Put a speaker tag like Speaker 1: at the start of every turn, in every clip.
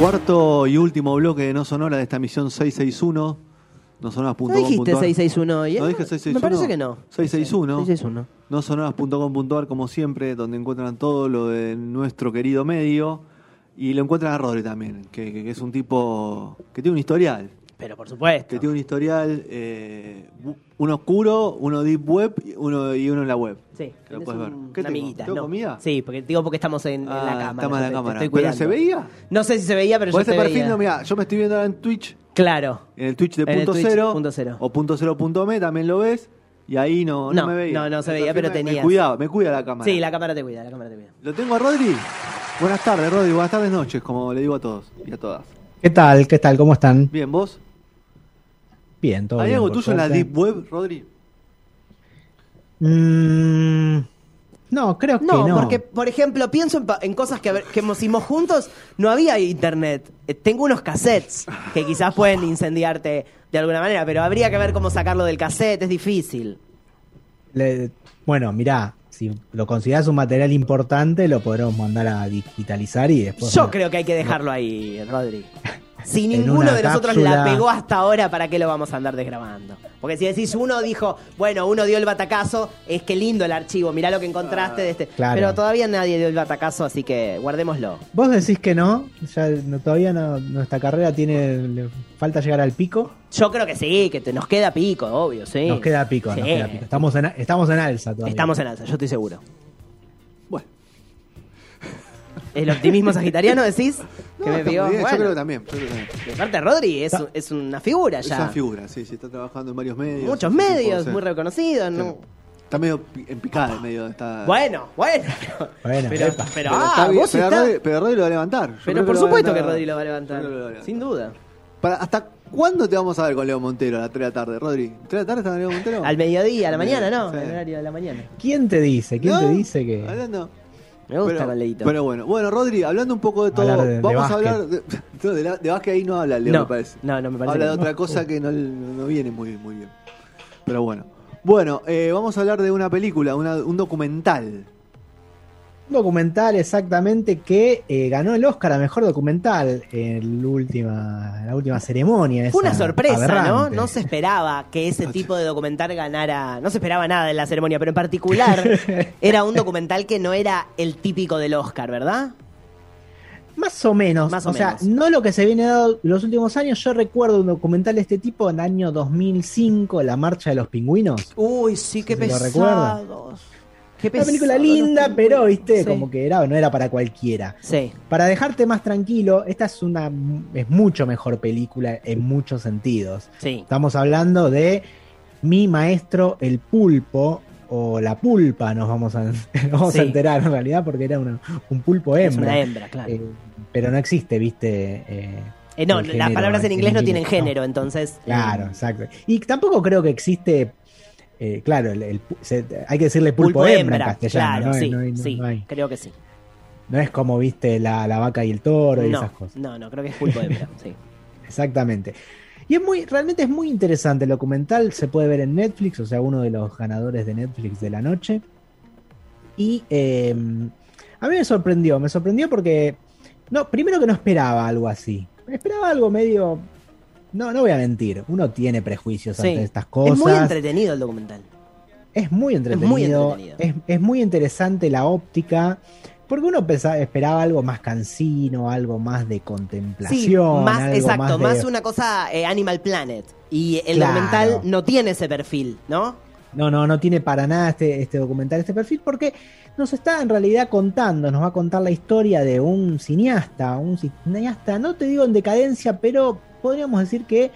Speaker 1: Cuarto y último bloque de No Sonora de esta misión 661. No sonoras.com.
Speaker 2: ¿No dijiste 661 hoy?
Speaker 1: ¿No dije 661?
Speaker 2: Me parece que no.
Speaker 1: 661.
Speaker 2: 661.
Speaker 1: No sonoras.com.ar como siempre, donde encuentran todo lo de nuestro querido medio. Y lo encuentran a Rodri también, que, que- que es un tipo que tiene un historial.
Speaker 2: Pero por supuesto.
Speaker 1: Que tiene un historial, eh, uno oscuro, uno deep web y uno, y uno en la web.
Speaker 2: Sí,
Speaker 1: Que lo puedes ver.
Speaker 2: un-
Speaker 1: ¿Qué
Speaker 2: una
Speaker 1: tengo?
Speaker 2: amiguita.
Speaker 1: ¿Tengo
Speaker 2: no.
Speaker 1: comida?
Speaker 2: Sí, porque digo porque estamos en, en
Speaker 1: Ah,
Speaker 2: la cámara.
Speaker 1: estamos en
Speaker 2: yo
Speaker 1: la
Speaker 2: te- te
Speaker 1: cámara.
Speaker 2: estoy
Speaker 1: ¿Pero se veía?
Speaker 2: No sé si se veía, pero yo
Speaker 1: este
Speaker 2: se
Speaker 1: perfil,
Speaker 2: veía.
Speaker 1: no, mira, yo me estoy viendo ahora en Twitch,
Speaker 2: Claro.
Speaker 1: en el Twitch de
Speaker 2: En el
Speaker 1: punto
Speaker 2: Twitch
Speaker 1: cero,
Speaker 2: punto cero.
Speaker 1: o punto cero punto me también lo ves, y ahí no, no,
Speaker 2: No,
Speaker 1: me veía.
Speaker 2: no, no se veía, pero
Speaker 1: me- Me
Speaker 2: tenías.
Speaker 1: cuidaba, me cuida la cámara.
Speaker 2: Sí, la cámara te cuida, la cámara te cuida.
Speaker 1: ¿Lo tengo a Rodri? Buenas tardes, Rodri, buenas tardes, noches, como le digo a todos y a todas.
Speaker 3: ¿Qué tal? ¿Qué tal? ¿Cómo están?
Speaker 1: Bien, ¿vos?
Speaker 3: Bien, todo
Speaker 1: ¿Hay
Speaker 3: bien.
Speaker 1: algo tuyo en la. Deep Web, Rodri?
Speaker 3: Mm, no, creo que
Speaker 2: No,
Speaker 3: no.
Speaker 2: porque, por ejemplo, pienso en, pa- en cosas que, a ver- que hicimos juntos. No había internet. Eh, Tengo unos cassettes que quizás pueden incendiarte de alguna manera, pero habría que ver cómo sacarlo del cassette. Es difícil.
Speaker 3: Le- bueno, mirá, si lo consideras un material importante, lo podremos mandar a digitalizar y después.
Speaker 2: Yo creo que hay que dejarlo ahí, Rodri. Si ninguno de nosotros la pegó hasta ahora, ¿para qué lo vamos a andar desgrabando? Porque si decís uno dijo, bueno, uno dio el batacazo, es que lindo el archivo, mirá lo que encontraste de este.
Speaker 3: Claro.
Speaker 2: Pero todavía nadie dio el batacazo, así que guardémoslo.
Speaker 3: Vos decís que no, ya no- todavía no, nuestra carrera tiene. le falta llegar al pico.
Speaker 2: Yo creo que sí, que te- nos queda pico, obvio, sí.
Speaker 3: Nos queda pico,
Speaker 2: Sí.
Speaker 3: nos queda pico. Estamos en, estamos en alza todavía.
Speaker 2: Estamos en alza, yo estoy seguro. ¿El optimismo sagitariano decís?
Speaker 1: no,
Speaker 2: que me
Speaker 1: está
Speaker 2: pegó.
Speaker 1: bien,
Speaker 2: Bueno,
Speaker 1: yo creo que también. yo creo que también.
Speaker 2: de parte Rodri es,
Speaker 3: Está-
Speaker 2: es una figura
Speaker 1: Es
Speaker 2: ya.
Speaker 1: una figura, sí, sí, está trabajando en varios medios.
Speaker 2: Muchos medios, muy reconocidos, ¿no?
Speaker 1: Sí. Está medio en picada el medio. Está...
Speaker 2: Bueno, bueno.
Speaker 3: Bueno,
Speaker 2: pero, pero,
Speaker 1: Pero
Speaker 2: ah,
Speaker 1: está bien,
Speaker 2: vos
Speaker 1: pero,
Speaker 2: estás-
Speaker 1: Rodri, pero Rodri lo va a levantar. Yo
Speaker 2: Pero por supuesto que. Rodri lo va a levantar.
Speaker 1: creo que lo va a levantar.
Speaker 2: Sin duda.
Speaker 1: Para- ¿Hasta cuándo te vamos a ver con Leo Montero a las 3 de la tarde, Rodri? ¿3 de la tarde está Leo Montero?
Speaker 2: Al mediodía, a la mañana, ¿no?
Speaker 1: Sí.
Speaker 2: En el horario de la mañana.
Speaker 3: ¿Quién te dice? ¿Quién
Speaker 1: ¿No?
Speaker 3: te dice que.?
Speaker 1: Hablando.
Speaker 2: Me gusta
Speaker 1: pero,
Speaker 2: con Leito.
Speaker 1: Pero bueno, bueno, Rodri, hablando un poco de todo,
Speaker 3: Hablar de- de
Speaker 1: vamos a hablar de, no, de, la- de básquet ahí no habla Leo,
Speaker 2: No,
Speaker 1: me parece.
Speaker 2: no, no, me parece
Speaker 1: Habla de
Speaker 2: no.
Speaker 1: otra cosa que no, no viene muy, muy bien. Pero bueno. Bueno, eh, vamos a hablar de una película, una- un documental.
Speaker 3: Documental exactamente que eh, ganó el Oscar a mejor documental en la última, la última ceremonia.
Speaker 2: Fue una
Speaker 3: esa
Speaker 2: sorpresa, ¿no?
Speaker 3: aberrante.
Speaker 2: No se esperaba que ese tipo de documental ganara. No se esperaba nada en la ceremonia, pero en particular era un documental que no era el típico del Oscar, ¿verdad?
Speaker 3: Más o menos.
Speaker 2: Más o
Speaker 3: o sea, no lo que se viene dando los últimos años. Yo recuerdo un documental de este tipo en el año 2005, La Marcha de los Pingüinos.
Speaker 2: Uy, sí, qué
Speaker 3: ¿Se lo
Speaker 2: pesados. Qué
Speaker 3: Una película linda, pero viste,
Speaker 2: Sí.
Speaker 3: como que era, no era para cualquiera.
Speaker 2: Sí.
Speaker 3: Para dejarte más tranquilo, esta es una es mucho mejor película en muchos sentidos.
Speaker 2: Sí.
Speaker 3: Estamos hablando de Mi maestro el pulpo o la pulpa, nos vamos a, nos vamos
Speaker 2: Sí.
Speaker 3: a enterar en realidad porque era una- un pulpo
Speaker 2: Es
Speaker 3: hembra.
Speaker 2: una hembra, claro.
Speaker 3: Eh, pero no existe, viste. Eh,
Speaker 2: Eh, no, las palabras en inglés no tienen género, entonces.
Speaker 3: Claro,
Speaker 2: eh,
Speaker 3: exacto. Y tampoco creo que existe. Eh, claro, el- el pu- se- hay que decirle pulpo,
Speaker 2: Pulpo
Speaker 3: hembra, en castellano.
Speaker 2: claro,
Speaker 3: no,
Speaker 2: sí,
Speaker 3: no hay- no
Speaker 2: sí,
Speaker 3: hay-
Speaker 2: creo que sí.
Speaker 3: no es como viste la, la vaca y el toro y
Speaker 2: No,
Speaker 3: esas cosas.
Speaker 2: no, no, creo que es pulpo hembra, sí.
Speaker 3: Exactamente. Y es muy, realmente es muy interesante el documental, se puede ver en Netflix, o sea, uno de los ganadores de Netflix de la noche. Y eh, a mí me sorprendió, me sorprendió porque, no, primero que no esperaba algo así. Esperaba algo medio, no, no voy a mentir, uno tiene prejuicios
Speaker 2: Sí.
Speaker 3: ante estas cosas.
Speaker 2: Es muy entretenido el documental.
Speaker 3: Es muy entretenido.
Speaker 2: muy entretenido.
Speaker 3: Es, es muy interesante la óptica. Porque uno pensa- esperaba algo más cansino, algo más de
Speaker 2: Sí,
Speaker 3: contemplación.
Speaker 2: más,
Speaker 3: algo
Speaker 2: exacto,
Speaker 3: de-
Speaker 2: más una cosa eh, Animal Planet. Y el
Speaker 3: Claro.
Speaker 2: documental no tiene ese perfil, ¿no?
Speaker 3: No, no, no tiene para nada este, este documental, este perfil, porque nos está en realidad contando, nos va a contar la historia de un cineasta, un cineasta, no te digo en decadencia, pero podríamos decir que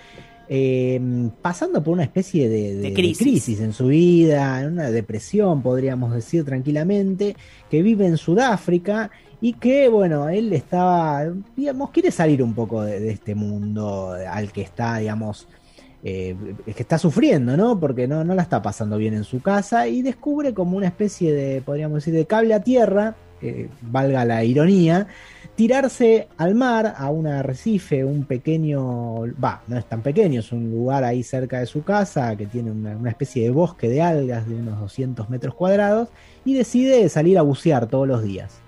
Speaker 3: eh, pasando por una especie de, de-
Speaker 2: De
Speaker 3: de
Speaker 2: crisis.
Speaker 3: en su vida, en una depresión, podríamos decir tranquilamente, que vive en Sudáfrica y que, bueno, él estaba, digamos, quiere salir un poco de, de este mundo al que está, digamos, eh, que está sufriendo, ¿no? Porque no, no la está pasando bien en su casa y descubre como una especie de, podríamos decir, de cable a tierra, eh, valga la ironía, tirarse al mar, a un arrecife, un pequeño, va, no es tan pequeño, es un lugar ahí cerca de su casa que tiene una, una especie de bosque de algas de unos 200 metros cuadrados y decide salir a bucear todos los días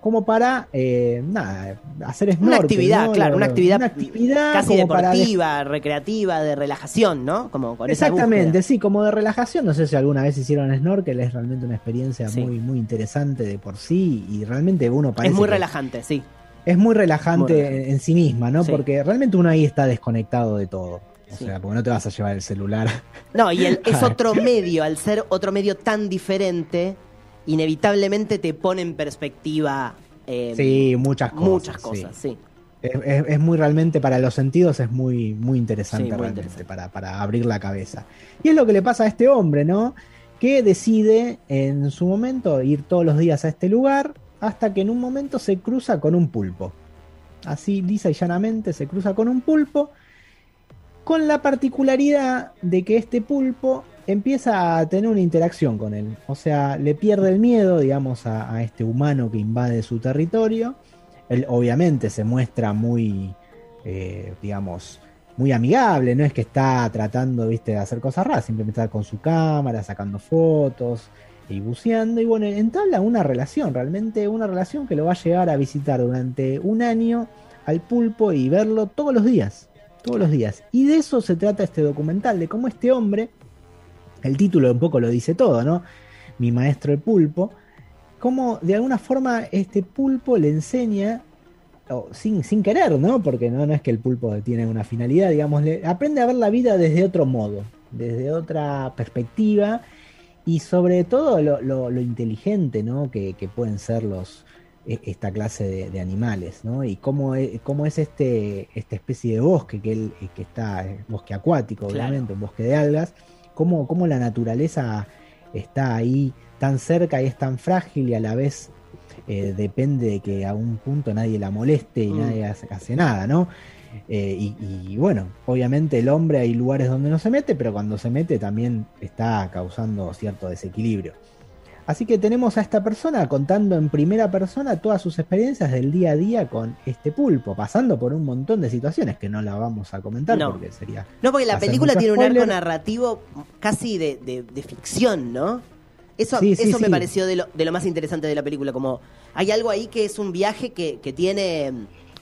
Speaker 3: como para eh, nada, hacer snorkel,
Speaker 2: Una actividad,
Speaker 3: ¿no?
Speaker 2: claro, una actividad,
Speaker 3: Una actividad
Speaker 2: casi
Speaker 3: para
Speaker 2: deportiva, recreativa, de relajación, ¿no? Como con
Speaker 3: Exactamente, sí, como de relajación. No sé si alguna vez hicieron snorkel, es realmente una experiencia
Speaker 2: Sí.
Speaker 3: muy, muy interesante de por sí y realmente uno parece
Speaker 2: Es muy relajante, sí.
Speaker 3: es muy relajante,
Speaker 2: Muy relajante.
Speaker 3: En, en sí misma, ¿no?
Speaker 2: Sí.
Speaker 3: Porque realmente uno ahí está desconectado de todo. O
Speaker 2: Sí.
Speaker 3: sea, porque no te vas a llevar el celular.
Speaker 2: No, y el- es otro medio, al ser otro medio tan diferente, inevitablemente te pone en perspectiva eh,
Speaker 3: sí, muchas cosas.
Speaker 2: muchas
Speaker 3: sí.
Speaker 2: cosas, sí.
Speaker 3: Es, es- es muy realmente para los sentidos, es muy, muy interesante
Speaker 2: Sí, muy
Speaker 3: realmente
Speaker 2: interesante.
Speaker 3: Para, para abrir la cabeza. Y es lo que le pasa a este hombre, ¿no? Que decide en su momento ir todos los días a este lugar hasta que en un momento se cruza con un pulpo. Así lisa y llanamente se cruza con un pulpo, con la particularidad de que este pulpo empieza a tener una interacción con él. O sea, le pierde el miedo, digamos, a, este humano que invade su territorio. Él obviamente se muestra muy, eh, digamos, muy amigable, no es que está tratando, viste, de hacer cosas raras, simplemente está con su cámara, sacando fotos y buceando. Y bueno, entabla una relación, realmente una relación que lo va a llegar a visitar durante un año al pulpo y verlo todos los días. Todos los días. Y de eso se trata este documental, de cómo este hombre, el título un poco lo dice todo, ¿no? Mi maestro el pulpo, cómo de alguna forma este pulpo le enseña, sin, sin querer, ¿no? Porque no, no es que el pulpo tiene una finalidad, digamos, le, aprende a ver la vida desde otro modo, desde otra perspectiva y sobre todo lo, lo- lo inteligente, ¿no? Que, que pueden ser los e- esta clase de, de animales, ¿no? Y cómo es, cómo es este, esta especie de bosque que, él, que está, bosque acuático,
Speaker 2: Claro.
Speaker 3: obviamente, un bosque de algas, cómo, cómo la naturaleza está ahí tan cerca y es tan frágil y a la vez eh, depende de que a un punto nadie la moleste y
Speaker 2: Mm.
Speaker 3: nadie hace, hace nada, ¿no? Eh, y, y bueno, obviamente el hombre hay lugares donde no se mete, pero cuando se mete también está causando cierto desequilibrio. Así que tenemos a esta persona contando en primera persona todas sus experiencias del día a día con este pulpo, pasando por un montón de situaciones que no la vamos a comentar
Speaker 2: No.
Speaker 3: porque sería
Speaker 2: No, porque la película tiene un arco narrativo casi de, de- de ficción, ¿no? Eso,
Speaker 3: Sí, sí,
Speaker 2: eso me pareció de lo, de lo más interesante de la película, como hay algo ahí que es un viaje que, que tiene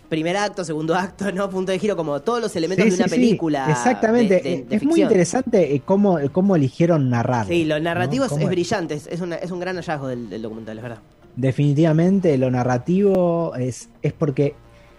Speaker 2: primer acto, segundo acto, ¿no? Punto de giro, como todos los elementos
Speaker 3: Sí,
Speaker 2: de una
Speaker 3: sí, sí,
Speaker 2: película.
Speaker 3: Exactamente,
Speaker 2: de- de-
Speaker 3: Eh,
Speaker 2: de
Speaker 3: es muy interesante eh, cómo, cómo eligieron narrar.
Speaker 2: Sí, lo narrativo es,
Speaker 3: ¿Cómo-
Speaker 2: es brillante, es, una- es un gran hallazgo del, del documental, es verdad.
Speaker 3: Definitivamente lo narrativo es, es porque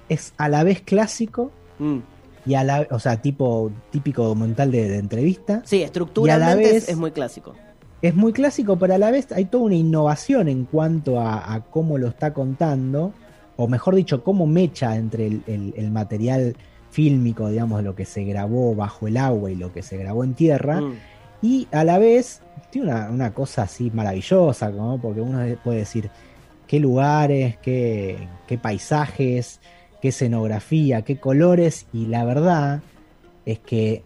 Speaker 3: es a la vez clásico
Speaker 2: Mm.
Speaker 3: y a la o sea, tipo típico documental de, de entrevista.
Speaker 2: Sí, estructuralmente
Speaker 3: vez-
Speaker 2: es, es muy clásico.
Speaker 3: Es muy clásico, pero a la vez hay toda una innovación en cuanto a, a cómo lo está contando, o mejor dicho, cómo mecha entre el, el- el material fílmico, digamos, lo que se grabó bajo el agua y lo que se grabó en tierra,
Speaker 2: Mm.
Speaker 3: y a la vez tiene una, una cosa así maravillosa, ¿no? porque uno puede decir qué lugares, qué, qué paisajes, qué escenografía, qué colores, y la verdad es que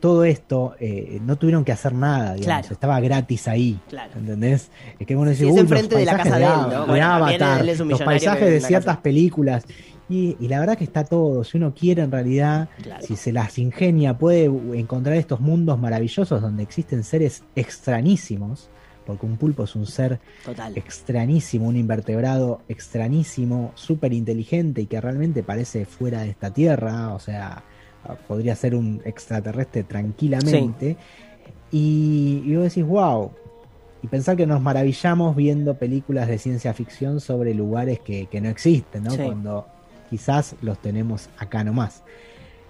Speaker 3: todo esto eh, no tuvieron que hacer nada, digamos,
Speaker 2: Claro.
Speaker 3: estaba gratis ahí.
Speaker 2: Claro.
Speaker 3: ¿Entendés? Es que uno dice,
Speaker 2: es
Speaker 3: "Uy, los
Speaker 2: de la casa de él, ¿no?
Speaker 3: de
Speaker 2: Bueno,
Speaker 3: Avatar, los paisajes de ciertas
Speaker 2: casa".
Speaker 3: películas. Y, y la verdad que está todo. Si uno quiere en realidad,
Speaker 2: Claro.
Speaker 3: si se las ingenia, puede encontrar estos mundos maravillosos donde existen seres extrañísimos, porque un pulpo es un ser
Speaker 2: Total.
Speaker 3: extrañísimo, un invertebrado extrañísimo, súper inteligente y que realmente parece fuera de esta tierra, o sea, podría ser un extraterrestre tranquilamente. Y, y vos decís, wow. Y pensar que nos maravillamos viendo películas de ciencia ficción sobre lugares que, que no existen, ¿no?
Speaker 2: Sí.
Speaker 3: Cuando quizás los tenemos acá nomás.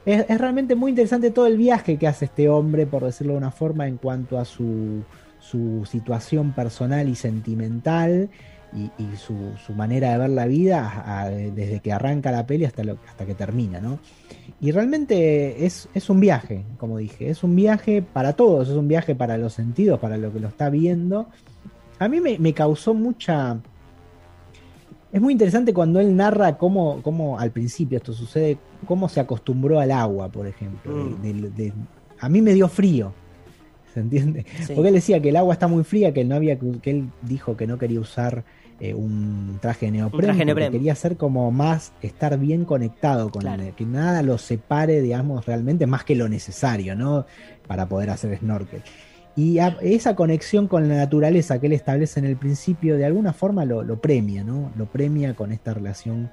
Speaker 3: Es, es realmente muy interesante todo el viaje que hace este hombre, por decirlo de una forma, en cuanto a su, su situación personal y sentimental y, y su, su manera de ver la vida a- desde que arranca la peli hasta, lo, hasta que termina, ¿no? Y realmente es, es un viaje, como dije, es un viaje para todos, es un viaje para los sentidos, para lo que lo está viendo. A mí me, me causó mucha es muy interesante cuando él narra cómo, cómo al principio esto sucede, cómo se acostumbró al agua, por ejemplo.
Speaker 2: Mm.
Speaker 3: De- de- de- a mí me dio frío. ¿Se entiende?
Speaker 2: Sí.
Speaker 3: Porque él decía que el agua está muy fría, que él no había que él dijo que no quería usar eh, un traje neopreno,
Speaker 2: traje neopreno.
Speaker 3: quería ser como más estar bien conectado con
Speaker 2: Claro.
Speaker 3: el- que nada lo separe, digamos, realmente más que lo necesario, ¿no? Para poder hacer snorkel. Y a- esa conexión con la naturaleza que él establece en el principio, de alguna forma lo, lo premia, ¿no? Lo premia con esta relación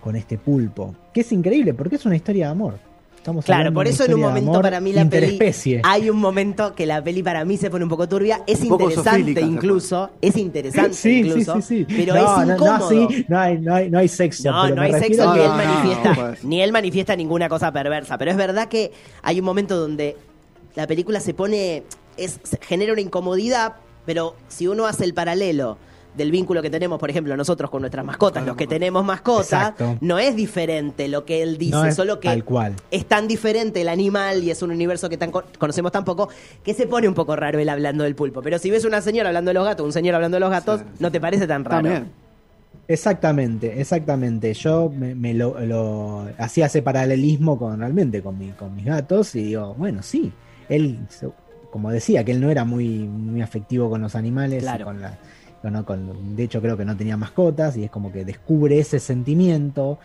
Speaker 3: con este pulpo. Que es increíble, porque es una historia de amor. Estamos
Speaker 2: Claro,
Speaker 3: hablando
Speaker 2: por eso en un momento
Speaker 3: amor
Speaker 2: para mí la peli. Hay un momento que la peli para mí se pone un poco turbia. Es
Speaker 1: Un poco
Speaker 2: interesante incluso. Es interesante
Speaker 3: Sí, sí,
Speaker 2: incluso.
Speaker 3: sí, sí.
Speaker 2: Pero
Speaker 3: no,
Speaker 2: es incómodo.
Speaker 3: No, sí, no hay, no hay, no hay sexo.
Speaker 2: No, no hay
Speaker 3: refiero
Speaker 2: sexo
Speaker 3: a
Speaker 2: ni él manifiesta,
Speaker 1: no, pues.
Speaker 2: ni él manifiesta ninguna cosa perversa, pero es verdad que hay un momento donde la película se pone, es, genera una incomodidad, pero si uno hace el paralelo del vínculo que tenemos, por ejemplo, nosotros con nuestras mascotas, los que tenemos mascotas, no es diferente lo que él dice,
Speaker 3: No es
Speaker 2: solo que
Speaker 3: tal cual.
Speaker 2: es tan diferente el animal y es un universo que tan co- conocemos tan poco que se pone un poco raro él hablando del pulpo. Pero si ves una señora hablando de los gatos, un señor hablando de los gatos,
Speaker 1: Sí, sí.
Speaker 2: no te parece tan raro.
Speaker 1: También.
Speaker 3: Exactamente, exactamente. Yo me, me lo, lo- hacía ese paralelismo con realmente con, mi- con mis gatos y digo, bueno, sí, él, como decía, que él no era muy, muy afectivo con los animales, y
Speaker 2: Claro.
Speaker 3: con la, con- con- de hecho creo que no tenía mascotas y es como que descubre ese sentimiento,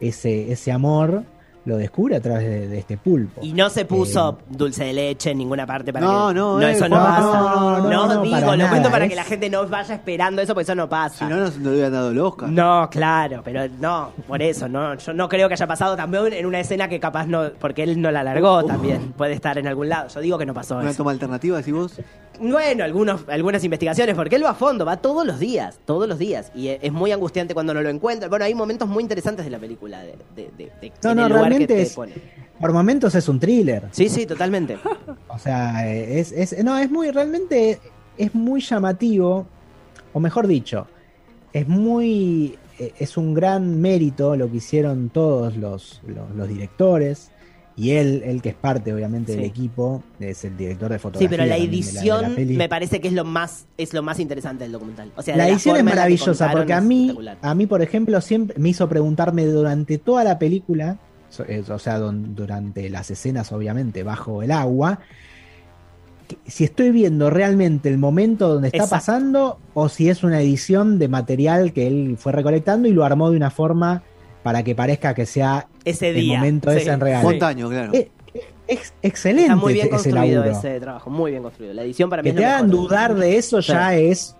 Speaker 3: ese, ese amor, lo descubre a través de, de este pulpo.
Speaker 2: Y no se puso
Speaker 3: Eh,
Speaker 2: dulce de leche en ninguna parte para
Speaker 1: No,
Speaker 2: que...
Speaker 1: no, eh,
Speaker 2: eso no
Speaker 1: no,
Speaker 2: pasa.
Speaker 1: no,
Speaker 2: No,
Speaker 1: no,
Speaker 3: no,
Speaker 2: digo, lo
Speaker 3: nada,
Speaker 2: cuento para
Speaker 3: es-
Speaker 2: que la gente no vaya esperando eso, porque eso no
Speaker 1: Si
Speaker 2: pasa.
Speaker 1: no, no se le hubieran dado el Oscar.
Speaker 2: No, claro, pero no, por eso, no, yo no creo que haya pasado también en una escena que capaz no, porque él no la largó también, puede estar en algún lado, yo digo que no pasó
Speaker 1: Una
Speaker 2: eso.
Speaker 1: toma alternativa, decís vos.
Speaker 2: Bueno, algunos, algunas investigaciones, porque él va a fondo, va todos los días, todos los días, y es muy angustiante cuando no lo encuentra. Bueno, hay momentos muy interesantes de la película, de, de, de- de-
Speaker 3: No,
Speaker 2: en
Speaker 3: no,
Speaker 2: el lugar que
Speaker 3: realmente es- por momentos es un thriller.
Speaker 2: Sí, sí, totalmente.
Speaker 3: O sea, es, es- no, es muy, realmente es muy llamativo, o mejor dicho, es muy, eh, es un gran mérito lo que hicieron todos los, los, los directores y él, él que es parte obviamente del equipo, es el director de fotografía.
Speaker 2: Sí, pero la
Speaker 3: también de de
Speaker 2: edición me parece que es lo más es lo más interesante del documental. O sea,
Speaker 3: la edición es
Speaker 2: la
Speaker 3: maravillosa porque a mí, a mí por ejemplo, siempre me hizo preguntarme durante toda la película, o sea, don- durante las escenas obviamente bajo el agua, si estoy viendo realmente el momento donde está
Speaker 2: Exacto.
Speaker 3: pasando o si es una edición de material que él fue recolectando y lo armó de una forma para que parezca que sea
Speaker 2: ese
Speaker 3: el
Speaker 2: día.
Speaker 3: momento ese en real.
Speaker 1: Montaño, claro.
Speaker 3: Eh, es excelente
Speaker 2: Está muy bien
Speaker 3: ese
Speaker 2: construido
Speaker 3: laburo.
Speaker 2: ese trabajo, muy bien construido. La edición para mí
Speaker 3: Que
Speaker 2: es
Speaker 3: te hagan dudar de eso
Speaker 2: Sí.
Speaker 3: ya es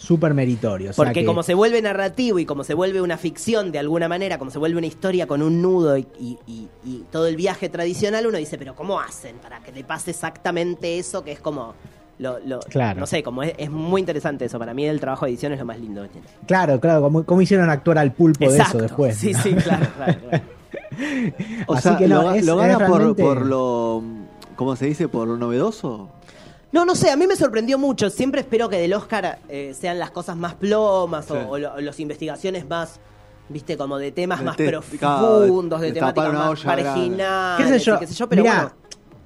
Speaker 3: súper meritorio. o sea
Speaker 2: Porque
Speaker 3: que-
Speaker 2: como se vuelve narrativo y como se vuelve una ficción de alguna manera, como se vuelve una historia con un nudo y, y- y- y todo el viaje tradicional, uno dice, pero ¿cómo hacen para que te pase exactamente eso? Que es como, lo, lo-
Speaker 3: Claro.
Speaker 2: no sé, como es, es muy interesante eso. Para mí el trabajo de edición es lo más lindo.
Speaker 3: Claro, claro, como, como hicieron actuar al pulpo de eso después.
Speaker 2: Sí,
Speaker 3: ¿no?
Speaker 2: sí, claro, claro, claro.
Speaker 1: O
Speaker 3: Así
Speaker 1: sea,
Speaker 3: que no,
Speaker 1: lo,
Speaker 3: es-
Speaker 1: lo
Speaker 3: es
Speaker 1: gana por,
Speaker 3: realmente-
Speaker 1: por lo. ¿Cómo se dice? ¿Por lo novedoso?
Speaker 2: No, no sé, a mí me sorprendió mucho. Siempre espero que del Oscar eh, sean las cosas más plomas o,
Speaker 1: Sí.
Speaker 2: o lo- o las investigaciones más, viste, como de temas
Speaker 1: De
Speaker 2: más
Speaker 1: te-
Speaker 2: profundos, de
Speaker 1: destapar
Speaker 2: temáticas más marginales,
Speaker 3: ¿Qué sé yo?
Speaker 2: qué sé yo, pero
Speaker 3: Mirá,
Speaker 2: bueno,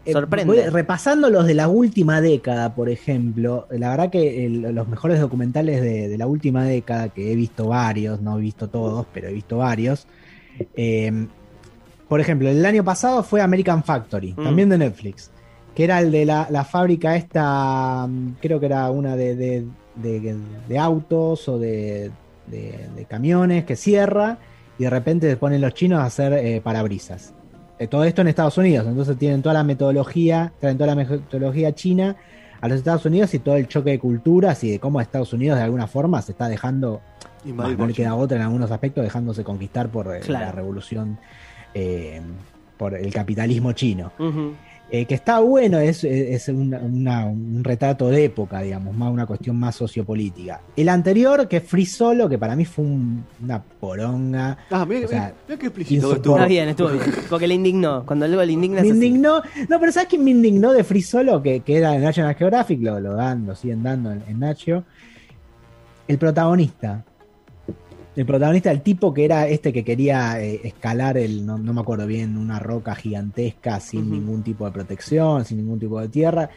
Speaker 3: Eh,
Speaker 2: sorprende.
Speaker 3: voy repasando los de la última década, por ejemplo, la verdad que el- los mejores documentales de, de la última década, que he visto varios, no he visto todos, pero he visto varios. eh, por ejemplo, el año pasado fue American Factory,
Speaker 2: Mm.
Speaker 3: también de Netflix, que era el de la, la fábrica esta, mm, creo que era una de, de- de- de autos o de, de- de camiones que cierra y de repente se ponen los chinos a hacer eh, parabrisas. Eh, todo esto en Estados Unidos, entonces tienen toda la metodología, traen toda la metodología china a los Estados Unidos y todo el choque de culturas y de cómo Estados Unidos de alguna forma se está dejando,
Speaker 1: Invadir
Speaker 3: más, no
Speaker 1: por
Speaker 3: le queda otra en algunos aspectos, dejándose conquistar por eh,
Speaker 2: Claro.
Speaker 3: la revolución, eh, por el capitalismo chino. Eh, que está bueno, es, es una- una- un retrato de época, digamos, más una cuestión más sociopolítica. El anterior, que es Free Solo, que para mí fue un- una poronga.
Speaker 1: Ah, mira,
Speaker 3: O sea,
Speaker 1: mira qué explícito estuvo.
Speaker 2: Está bien, estuvo bien. Porque le indignó. Cuando algo le indigna
Speaker 3: Me
Speaker 2: así.
Speaker 3: indignó. No, pero ¿sabes quién me indignó de Free Solo? Que, que era en National Geographic, lo, lo dan, lo siguen dando en, en Nacho. El protagonista. El protagonista, el tipo que era este que quería eh, escalar el, no, no me acuerdo bien, una roca gigantesca sin ningún tipo de protección, sin ningún tipo de tierra.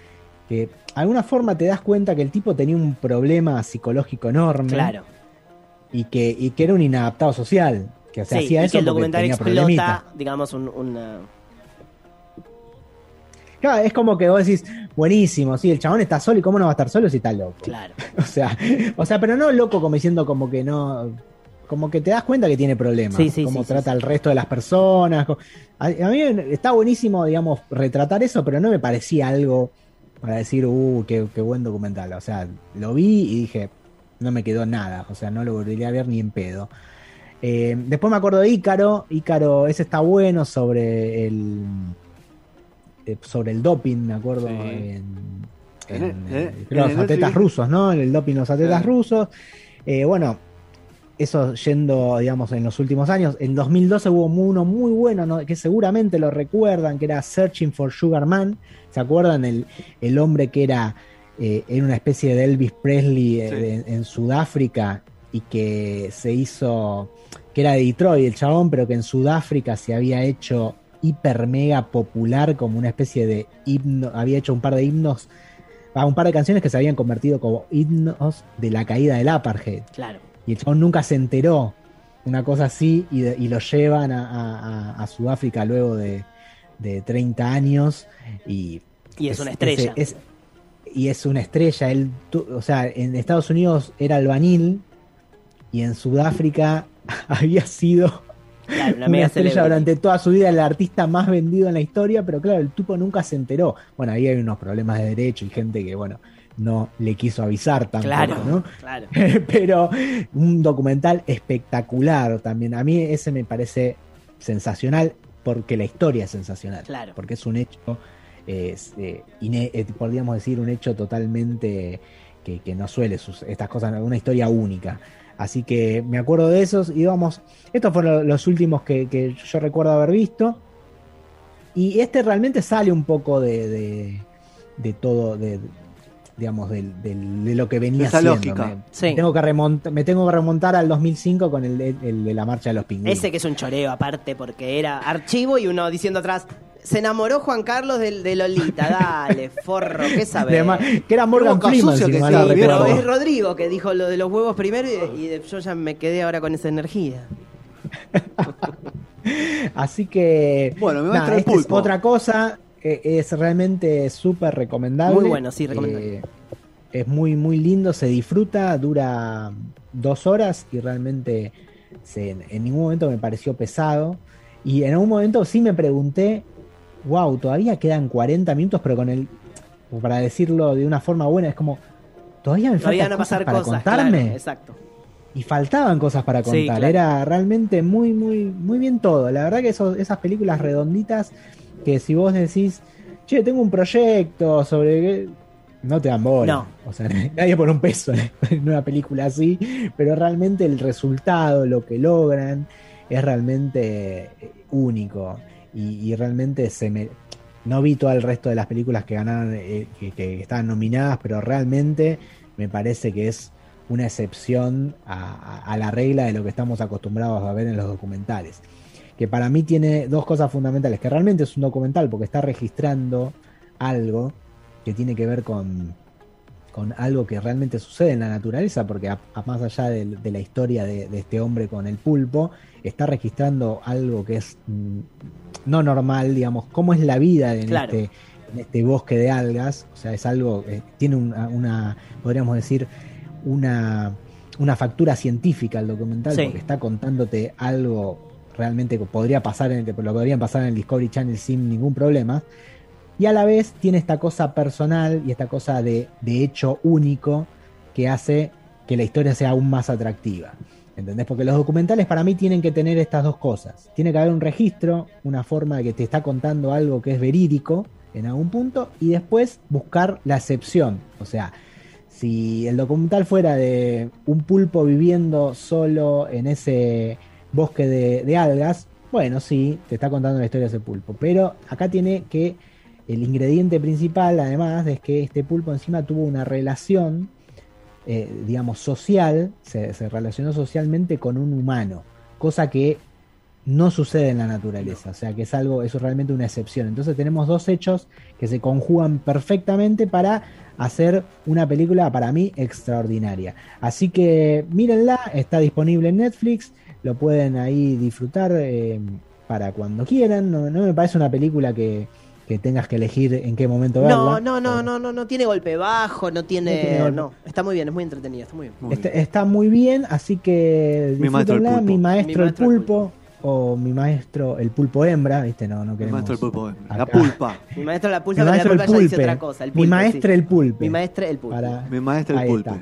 Speaker 3: Que de alguna forma te das cuenta que el tipo tenía un problema psicológico enorme.
Speaker 2: Claro.
Speaker 3: y que, y que era un inadaptado social, que se
Speaker 2: Sí,
Speaker 3: hacía
Speaker 2: y
Speaker 3: eso
Speaker 2: que el documental explota, digamos, un- una...
Speaker 3: Claro, es como que vos decís, buenísimo, sí, el chabón está solo y cómo no va a estar solo si está loco.
Speaker 2: Claro.
Speaker 3: O sea, o sea, pero no loco como diciendo como que no, como que te das cuenta que tiene problemas,
Speaker 2: Sí, sí,
Speaker 3: cómo
Speaker 2: sí,
Speaker 3: trata
Speaker 2: sí.
Speaker 3: al resto de las personas. A, a mí está buenísimo, digamos, retratar eso, pero no me parecía algo para decir, uh, qué, qué buen documental. O sea, lo vi y dije, no me quedó nada, o sea, no lo volvería a ver ni en pedo. Eh, después me acuerdo de Ícaro, Ícaro, ese está bueno sobre el eh, sobre el doping, me acuerdo
Speaker 1: Sí.
Speaker 3: en,
Speaker 1: En
Speaker 3: en,
Speaker 1: el-
Speaker 3: eh,
Speaker 1: eh,
Speaker 3: creo
Speaker 1: en
Speaker 3: los atletas rusos, ¿no? El doping los atletas rusos. Eh, bueno, eso yendo, digamos, en los últimos años. En 2012 hubo uno muy bueno, ¿no? que seguramente lo recuerdan, que era Searching for Sugar Man. ¿Se acuerdan? El, el hombre que era, eh, era una especie de Elvis Presley eh,
Speaker 1: Sí.
Speaker 3: en Sudáfrica y que se hizo, que era de Detroit el chabón, pero que en Sudáfrica se había hecho hiper mega popular como una especie de himno, había hecho un par de himnos, ah, un par de canciones que se habían convertido como himnos de la caída del apartheid
Speaker 2: Claro.
Speaker 3: Y el chabón nunca se enteró, una cosa así, y, de- y lo llevan a, a- a- a Sudáfrica luego de, de 30 años y
Speaker 2: Y es, una estrella.
Speaker 3: es- y es una estrella. Él, o sea, en Estados Unidos era albanil y en Sudáfrica había sido
Speaker 2: Claro, una
Speaker 3: estrella
Speaker 2: celebrity.
Speaker 3: durante toda su vida, el artista más vendido en la historia, pero claro, el tipo nunca se enteró. Bueno, ahí hay unos problemas de derecho y gente que, bueno, no le quiso avisar tampoco,
Speaker 2: Claro,
Speaker 3: ¿no?
Speaker 2: claro.
Speaker 3: pero un documental espectacular también. A mí ese me parece sensacional porque la historia es sensacional.
Speaker 2: Claro.
Speaker 3: Porque es un hecho, es, eh, eh, podríamos decir, un hecho totalmente que, que no suele sus- estas cosas, una historia única. Así que me acuerdo de esos y vamos, estos fueron los últimos que, que yo recuerdo haber visto. Y este realmente sale un poco de, de, de todo, de, digamos, del- del- de lo que venía
Speaker 1: Esa
Speaker 3: haciendo.
Speaker 1: lógica.
Speaker 3: Me,
Speaker 2: Sí.
Speaker 3: me tengo que remontar, me tengo que remontar al 2005 con el, de- el de la marcha de los pingüinos.
Speaker 2: Ese que es un choreo aparte, porque era archivo y uno diciendo atrás, se enamoró Juan Carlos del, de Lolita, dale, forro, qué sabes.
Speaker 3: Que era Morgan Freeman, si
Speaker 1: que
Speaker 3: no
Speaker 1: sí,
Speaker 3: mal
Speaker 2: Sí, pero es Rodrigo que dijo lo de los huevos primero y, y de- yo ya me quedé ahora con esa energía.
Speaker 3: Así que.
Speaker 1: Bueno, me va a entrar el
Speaker 3: esta es otra cosa. Es realmente súper recomendable.
Speaker 2: Muy bueno, sí, recomendable.
Speaker 3: Eh, es muy, muy lindo, se disfruta, dura dos horas y realmente se- en ningún momento me pareció pesado. Y en algún momento sí me pregunté, wow, todavía quedan 40 minutos, pero con el. Para decirlo de una forma buena, es como. Todavía me
Speaker 2: Todavía
Speaker 3: faltan cosas
Speaker 2: pasar
Speaker 3: para
Speaker 2: cosas,
Speaker 3: contarme
Speaker 2: claro, exacto.
Speaker 3: y faltaban cosas para
Speaker 2: Sí,
Speaker 3: contar.
Speaker 2: claro.
Speaker 3: Era realmente muy, muy, muy bien todo. La verdad que esas películas redonditas que si vos decís, che, tengo un proyecto sobre qué", no te dan bola.
Speaker 2: No.
Speaker 3: O sea, nadie pone un peso en una película así, pero realmente el resultado, lo que logran, es realmente eh, único. Y, y realmente se me. No vi todo el resto de las películas que ganaron, eh, que, que estaban nominadas, pero realmente me parece que es una excepción a, a- a la regla de lo que estamos acostumbrados a ver en los documentales. Que para mí tiene dos cosas fundamentales, que realmente es un documental porque está registrando algo que tiene que ver con, con algo que realmente sucede en la naturaleza, porque a- a más allá de, de la historia de, de este hombre con el pulpo, está registrando algo que es mm, no normal, digamos, cómo es la vida en,
Speaker 2: Claro.
Speaker 3: este, en este bosque de algas, o sea, es algo, eh, tiene una, una, podríamos decir, una, una factura científica el documental,
Speaker 2: Sí.
Speaker 3: porque está contándote algo realmente podría pasar en, lo podrían pasar en el Discovery Channel sin ningún problema. Y a la vez tiene esta cosa personal y esta cosa de, de hecho único que hace que la historia sea aún más atractiva. ¿Entendés? Porque los documentales para mí tienen que tener estas dos cosas. Tiene que haber un registro, una forma de que te está contando algo que es verídico en algún punto, y después buscar la excepción. O sea, si el documental fuera de un pulpo viviendo solo en ese bosque de, algas, bueno, sí, te está contando la historia de ese pulpo. Pero acá tiene que el ingrediente principal, además, es que este pulpo encima tuvo una relación, eh, digamos, social, se relacionó socialmente con un humano, cosa que no sucede en la naturaleza, o sea que es algo, eso es realmente una excepción. Entonces tenemos dos hechos que se conjugan perfectamente para hacer una película para mí extraordinaria. Así que mírenla, está disponible en Netflix, lo pueden ahí disfrutar eh, para cuando quieran. No, no me parece una película que, que tengas que elegir en qué momento verla.
Speaker 2: No, no, no, no, no, no tiene golpe bajo, no tiene.
Speaker 3: No tiene.
Speaker 2: No, está muy bien, es muy entretenida, está muy bien.
Speaker 1: Muy
Speaker 3: Está,
Speaker 1: bien.
Speaker 3: está muy bien, así que
Speaker 1: Mi maestro el
Speaker 3: disfrútenla.
Speaker 1: pulpo.
Speaker 3: mi maestro,
Speaker 2: Mi maestro
Speaker 3: el
Speaker 2: el
Speaker 3: pulpo, o mi maestro el pulpo hembra, ¿viste? No, no
Speaker 1: El
Speaker 3: queremos.
Speaker 1: maestro del pulpo. La
Speaker 3: acá.
Speaker 1: pulpa.
Speaker 2: Mi maestro la
Speaker 3: Mi
Speaker 2: pulpa, pero la
Speaker 3: maestro el
Speaker 2: pulpa ya dice
Speaker 3: pulpe.
Speaker 2: otra cosa. El
Speaker 3: mi
Speaker 2: pulpe,
Speaker 3: maestro
Speaker 2: sí.
Speaker 3: el pulpe.
Speaker 2: Mi maestra el pulpe.
Speaker 3: Para-
Speaker 1: Mi maestro el
Speaker 3: Ahí
Speaker 1: pulpe.
Speaker 3: está.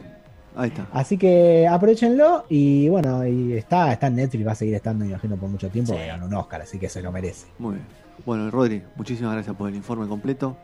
Speaker 1: Ahí está.
Speaker 3: Así que aprovechenlo y bueno, y está, está en Netflix, va a seguir estando, imagino, por mucho tiempo,
Speaker 2: Sí.
Speaker 3: ganó un Oscar, así que se lo merece.
Speaker 1: Muy bien. Bueno, Rodri, muchísimas gracias por el informe completo.